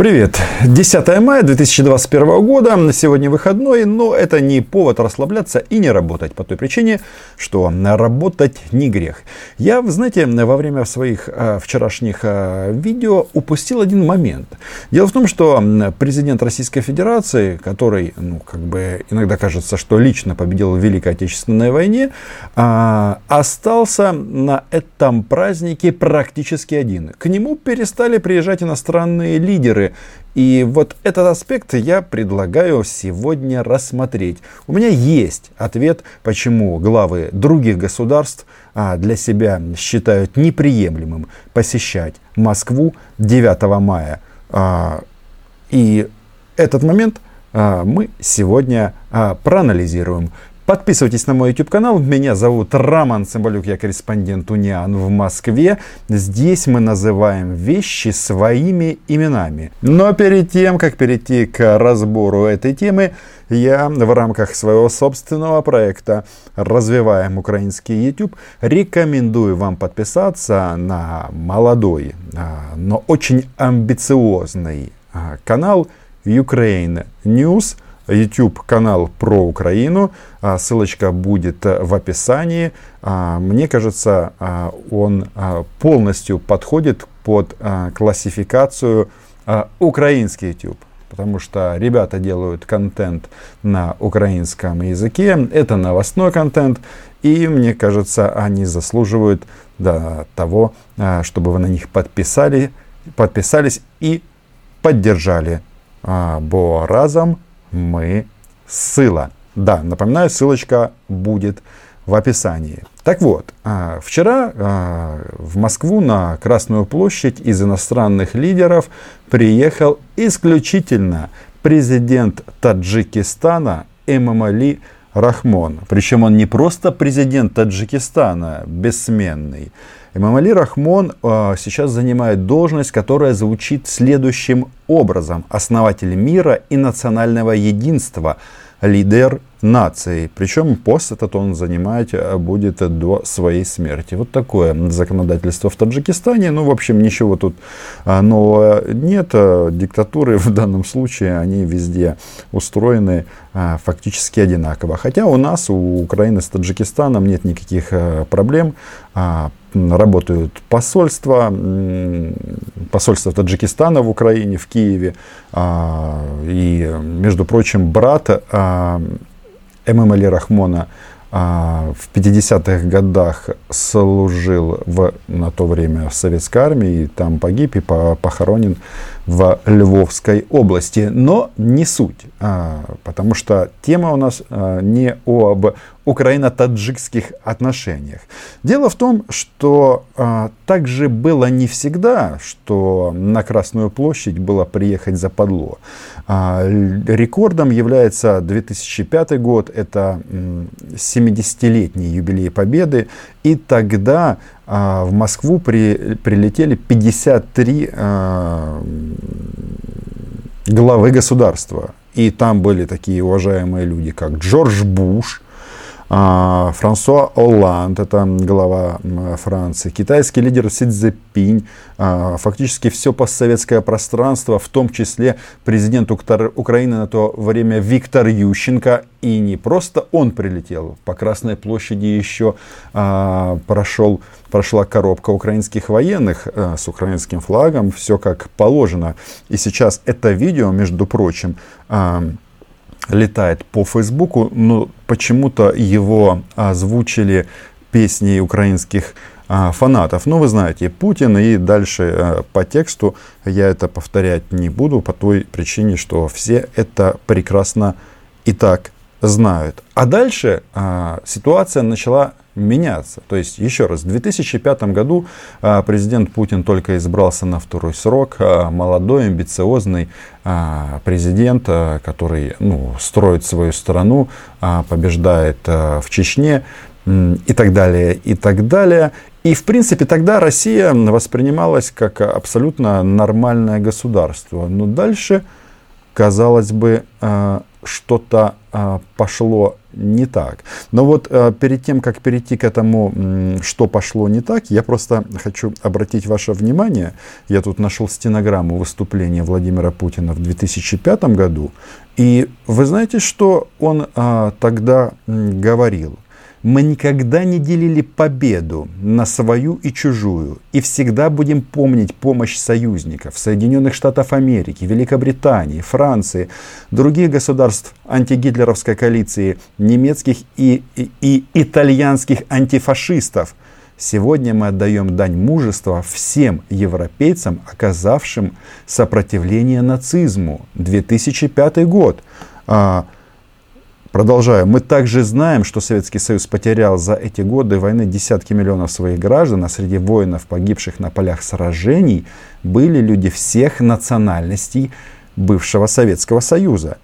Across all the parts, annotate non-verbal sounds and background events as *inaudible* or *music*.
Привет! 10 мая 2021 года. Сегодня выходной, но это не повод расслабляться и не работать по той причине, что работать не грех. Я, знаете, во время своих а, вчерашних а, видео упустил один момент. Дело в том, что президент Российской Федерации, который, ну, как бы иногда кажется, что лично победил в Великой Отечественной войне, а, остался на этом празднике практически один. К нему перестали приезжать иностранные лидеры и вот этот аспект я предлагаю сегодня рассмотреть. У меня есть ответ, почему главы других государств а, для себя считают неприемлемым посещать Москву 9 мая. А, и этот момент а, мы сегодня проанализируем. Подписывайтесь на мой YouTube канал. Меня зовут Роман Цымбалюк, я корреспондент Униан в Москве. Здесь мы называем вещи своими именами. Но перед тем, как перейти к разбору этой темы, я в рамках своего собственного проекта «Развиваем украинский YouTube» рекомендую вам подписаться на молодой, а, но очень амбициозный а, канал Ukraine News – YouTube канал про Украину. А, ссылочка будет э, в описании. А, мне кажется, а, он полностью подходит под классификацию украинский YouTube. Потому что ребята делают контент на украинском языке. Это новостной контент. И мне кажется, они заслуживают да, того, чтобы вы на них подписали, подписались и поддержали. Бо разом мы ссыла. Да, напоминаю, ссылочка будет в описании. Так вот, а, вчера а, в Москву на Красную площадь из иностранных лидеров приехал исключительно президент Таджикистана Эмамали Рахмон. Причем он не просто президент Таджикистана, бессменный. Эмамали Рахмон э, сейчас занимает должность, которая звучит следующим образом. Основатель мира и национального единства, лидер нации. Причем пост этот он занимать э, будет до своей смерти. Вот такое законодательство в Таджикистане. Ну, в общем, ничего тут э, нового нет. Э, диктатуры *laughs* в данном случае, они везде устроены фактически одинаково. Хотя у нас, у Украины с Таджикистаном нет никаких проблем. А, работают посольства, посольство Таджикистана в Украине, в Киеве. А, и, между прочим, брат ММ Али Рахмона а, в 50-х годах служил в, на то время в советской армии, и там погиб и похоронен в Львовской области. Но не суть, а, потому что тема у нас а, не об украино-таджикских отношениях. Дело в том, что а, так же было не всегда, что на Красную площадь было приехать за подло. А, рекордом является 2005 год, это 70-летний юбилей Победы, и тогда а, в Москву при, прилетели 53 а, главы государства. И там были такие уважаемые люди, как Джордж Буш, Франсуа Олланд, это глава Франции, китайский лидер Си Цзепинь, а, фактически все постсоветское пространство, в том числе президент Украины на то время Виктор Ющенко. И не просто он прилетел, по Красной площади еще а, прошел, прошла коробка украинских военных с украинским флагом, все как положено. И сейчас это видео, между прочим, летает по Фейсбуку, но почему-то его озвучили песни украинских а, фанатов. Ну, вы знаете, Путин, и дальше а, по тексту я это повторять не буду по той причине, что все это прекрасно и так знают. А дальше а, ситуация начала меняться. То есть, еще раз, в 2005 году а, президент Путин только избрался на второй срок. А, молодой, амбициозный а, президент, а, который ну, строит свою страну, а, побеждает а, в Чечне и так далее, и так далее. И, в принципе, тогда Россия воспринималась как абсолютно нормальное государство. Но дальше, казалось бы, а, что-то пошло не так. Но вот а, перед тем, как перейти к этому, что пошло не так, я просто хочу обратить ваше внимание. Я тут нашел стенограмму выступления Владимира Путина в 2005 году. И вы знаете, что он а, тогда говорил? Мы никогда не делили победу на свою и чужую, и всегда будем помнить помощь союзников Соединенных Штатов Америки, Великобритании, Франции, других государств антигитлеровской коалиции, немецких и, и, и итальянских антифашистов. Сегодня мы отдаем дань мужества всем европейцам, оказавшим сопротивление нацизму. 2005 год. Продолжаю. Мы также знаем, что Советский Союз потерял за эти годы войны десятки миллионов своих граждан, а среди воинов, погибших на полях сражений, были люди всех национальностей бывшего Советского Союза.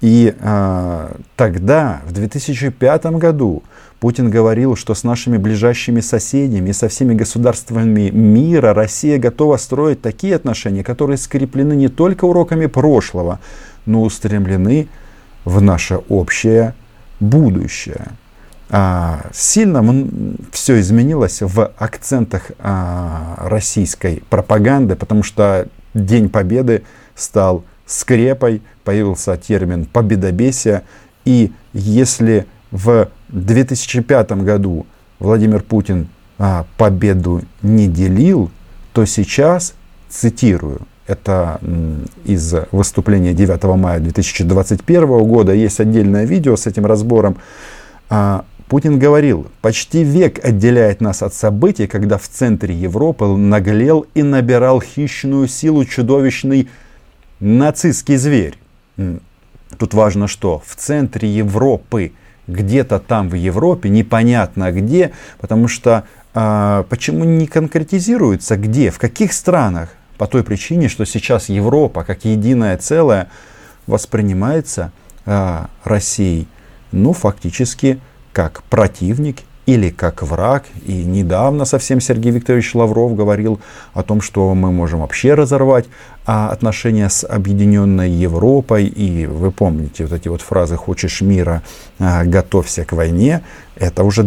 И э, тогда, в 2005 году, Путин говорил, что с нашими ближайшими соседями и со всеми государствами мира Россия готова строить такие отношения, которые скреплены не только уроками прошлого, но устремлены в наше общее будущее. А, сильно все изменилось в акцентах а, российской пропаганды, потому что День Победы стал скрепой, появился термин победобесие. И если в 2005 году Владимир Путин а, победу не делил, то сейчас, цитирую, это из выступления 9 мая 2021 года. Есть отдельное видео с этим разбором. А, Путин говорил, почти век отделяет нас от событий, когда в центре Европы наглел и набирал хищную силу чудовищный нацистский зверь. Тут важно что? В центре Европы, где-то там в Европе, непонятно где, потому что а, почему не конкретизируется где, в каких странах по той причине, что сейчас Европа как единое целое воспринимается э, Россией, ну, фактически как противник или как враг. И недавно совсем Сергей Викторович Лавров говорил о том, что мы можем вообще разорвать а, отношения с объединенной Европой. И вы помните вот эти вот фразы «хочешь мира, а, готовься к войне». Это уже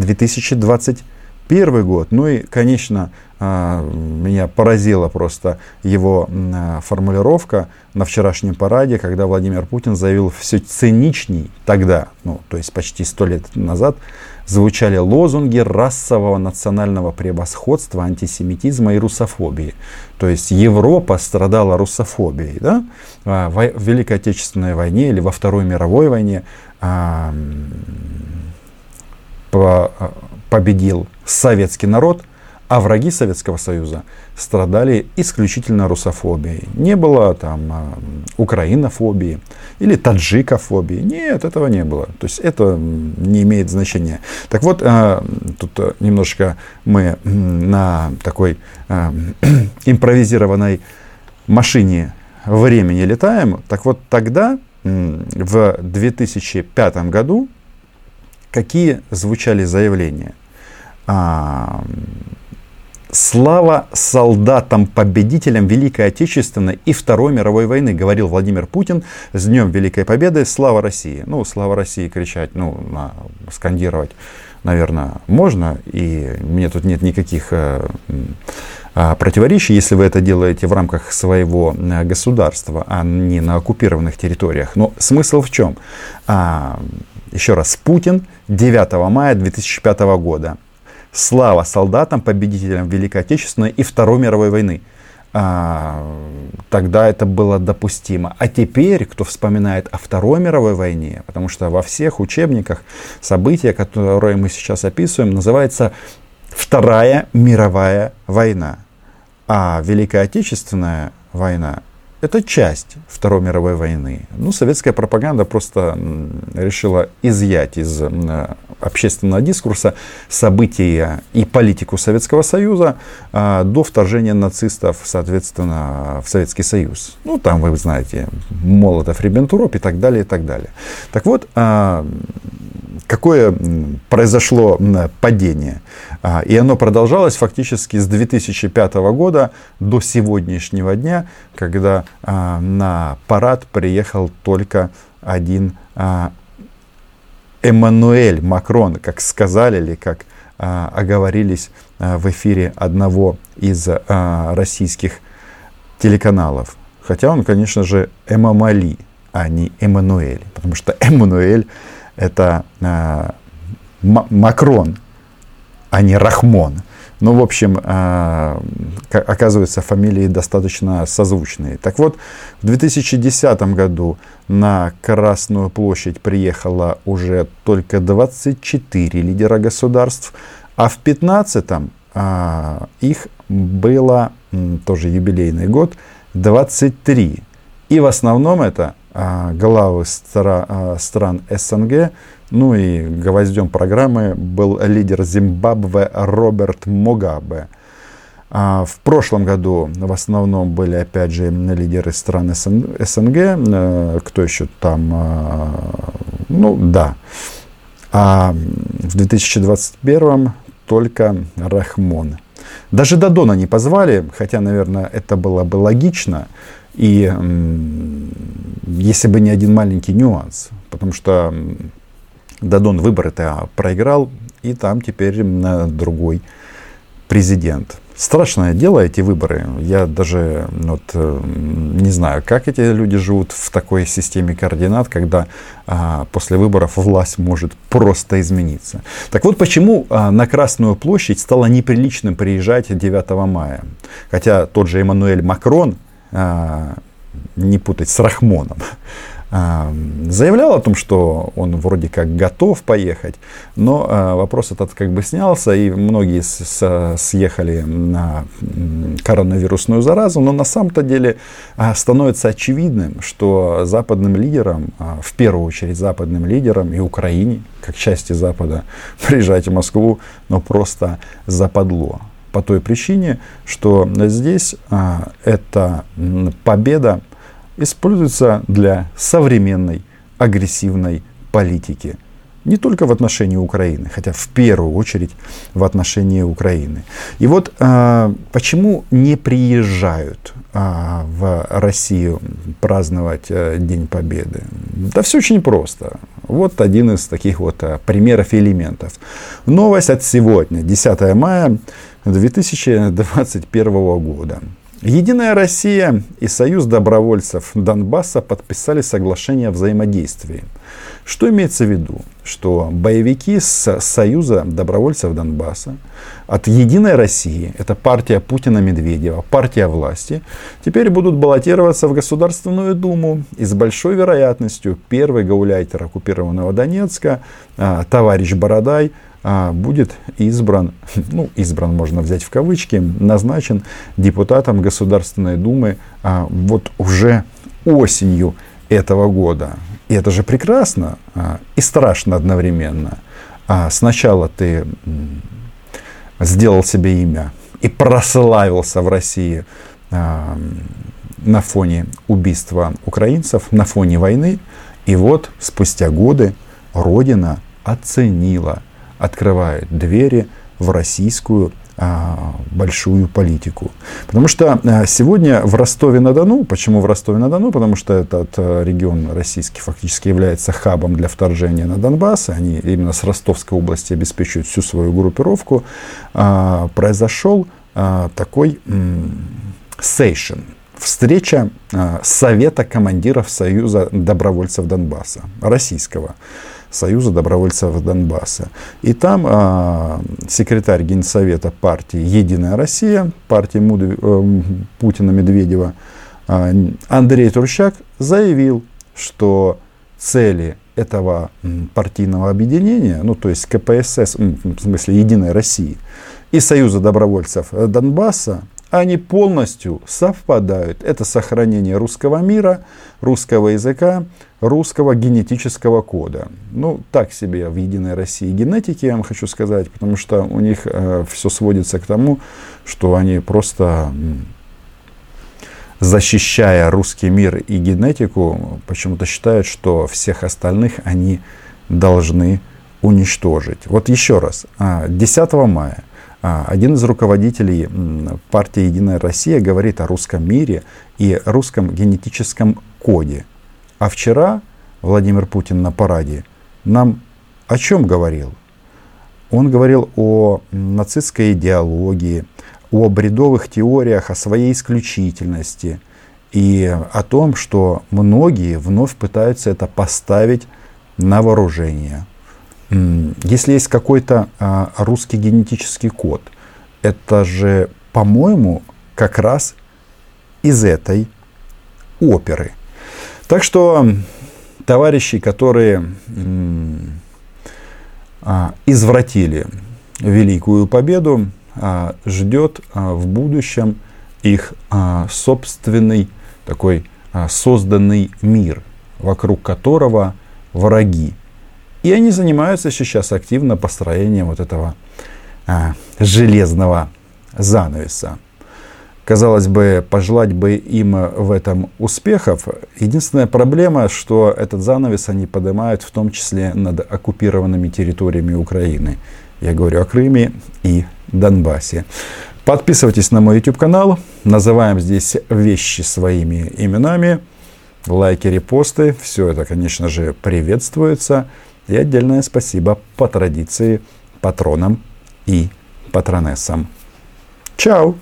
2021 год. Ну и, конечно, а, меня поразила просто его а, формулировка на вчерашнем параде, когда Владимир Путин заявил все циничней тогда, ну, то есть почти сто лет назад, звучали лозунги расового национального превосходства, антисемитизма и русофобии. То есть Европа страдала русофобией. Да? А, в Великой Отечественной войне или во Второй мировой войне победил советский народ – а враги Советского Союза страдали исключительно русофобией. Не было там а, украинофобии или таджикофобии. Нет, этого не было. То есть это не имеет значения. Так вот, а, тут немножко мы на такой а, *clears throat* импровизированной машине времени летаем. Так вот, тогда, в 2005 году, какие звучали заявления? Слава солдатам-победителям Великой Отечественной и Второй мировой войны, говорил Владимир Путин с Днем Великой Победы. Слава России. Ну, слава России кричать, ну, на, скандировать, наверное, можно. И мне тут нет никаких э, э, противоречий, если вы это делаете в рамках своего э, государства, а не на оккупированных территориях. Но смысл в чем? А, еще раз, Путин 9 мая 2005 года Слава солдатам, победителям Великой Отечественной и Второй мировой войны. А, тогда это было допустимо. А теперь, кто вспоминает о Второй мировой войне, потому что во всех учебниках события, которые мы сейчас описываем, называется Вторая мировая война. А Великая Отечественная война это часть Второй мировой войны. Ну, советская пропаганда просто решила изъять из общественного дискурса события и политику Советского Союза а, до вторжения нацистов, соответственно, в Советский Союз. Ну, там, вы знаете, Молотов, Риббентуроп и так далее, и так далее. Так вот, а, какое произошло падение. А, и оно продолжалось фактически с 2005 года до сегодняшнего дня, когда а, на парад приехал только один а, Эммануэль Макрон, как сказали или как а, оговорились в эфире одного из российских телеканалов. Хотя он, конечно же, Эмамали, а не Эммануэль. Потому что Эммануэль это Макрон, а не Рахмон. Ну, в общем, а, оказывается, фамилии достаточно созвучные. Так вот, в 2010 году на Красную площадь приехало уже только 24 лидера государств, а в 2015 а, их было, тоже юбилейный год, 23. И в основном это а, главы стран СНГ, ну и гвоздем программы был лидер Зимбабве Роберт Мугабе. А в прошлом году в основном были, опять же, лидеры стран СНГ. Э, кто еще там? Э, ну, да. А в 2021 только Рахмон. Даже Дадона не позвали, хотя, наверное, это было бы логично. И если бы не один маленький нюанс, потому что Дадон выборы-то проиграл, и там теперь другой президент. Страшное дело эти выборы. Я даже вот, э, не знаю, как эти люди живут в такой системе координат, когда а, после выборов власть может просто измениться. Так вот, почему а, на Красную площадь стало неприличным приезжать 9 мая. Хотя тот же Эммануэль Макрон, а, не путать с Рахмоном, *laughs* заявлял о том, что он вроде как готов поехать, но а, вопрос этот как бы снялся, и многие съехали на коронавирусную заразу, но на самом-то деле а, становится очевидным, что западным лидерам, а, в первую очередь западным лидерам и Украине, как части Запада, *laughs* приезжать в Москву, но просто западло. По той причине, что здесь эта победа используется для современной агрессивной политики. Не только в отношении Украины, хотя в первую очередь в отношении Украины. И вот э, почему не приезжают э, в Россию праздновать э, День Победы? Да все очень просто. Вот один из таких вот э, примеров и элементов. Новость от сегодня, 10 мая 2021 года. Единая Россия и Союз добровольцев Донбасса подписали соглашение о взаимодействии. Что имеется в виду? Что боевики с Союза добровольцев Донбасса от Единой России, это партия Путина-Медведева, партия власти, теперь будут баллотироваться в Государственную Думу. И с большой вероятностью первый гауляйтер оккупированного Донецка, а, товарищ Бородай, будет избран, *laughs* ну, избран можно взять в кавычки, назначен депутатом Государственной Думы а, вот уже осенью этого года. И это же прекрасно а, и страшно одновременно. Сначала ты сделал себе имя и прославился в России на фоне убийства украинцев, на фоне войны. И вот спустя годы Родина оценила открывает двери в российскую а, большую политику. Потому что а, сегодня в Ростове-на-Дону, почему в Ростове-на-Дону? Потому что этот а, регион российский фактически является хабом для вторжения на Донбасс. Они именно с Ростовской области обеспечивают всю свою группировку. Произошел такой сейшн, встреча Совета командиров Союза добровольцев Донбасса, российского. Союза добровольцев Донбасса. И там э, секретарь Генсовета партии «Единая Россия», партии Муд... э, Путина-Медведева, э, Андрей Турчак заявил, что цели этого партийного объединения, ну то есть КПСС, в смысле Единой России, и Союза добровольцев Донбасса, они полностью совпадают. Это сохранение русского мира, русского языка, русского генетического кода. Ну, так себе в Единой России генетики, я вам хочу сказать, потому что у них э, все сводится к тому, что они просто, защищая русский мир и генетику, почему-то считают, что всех остальных они должны уничтожить. Вот еще раз, 10 а, мая один из руководителей партии «Единая Россия» говорит о русском мире и русском генетическом коде. А вчера Владимир Путин на параде нам о чем говорил? Он говорил о нацистской идеологии, о бредовых теориях, о своей исключительности и о том, что многие вновь пытаются это поставить на вооружение. Если есть какой-то а, русский генетический код, это же, по-моему, как раз из этой оперы. Так что товарищи, которые а, извратили великую победу, а, ждет в будущем их собственный такой созданный мир, вокруг которого враги. И они занимаются сейчас активно построением вот этого железного занавеса. Казалось бы, пожелать бы им в этом успехов. Единственная проблема, что этот занавес они поднимают в том числе над оккупированными территориями Украины. Я говорю о Крыме и Донбассе. Подписывайтесь на мой YouTube канал. Называем здесь вещи своими именами. Лайки, репосты. Все это, конечно же, приветствуется. И отдельное спасибо по традиции патронам и патронессам. Чао!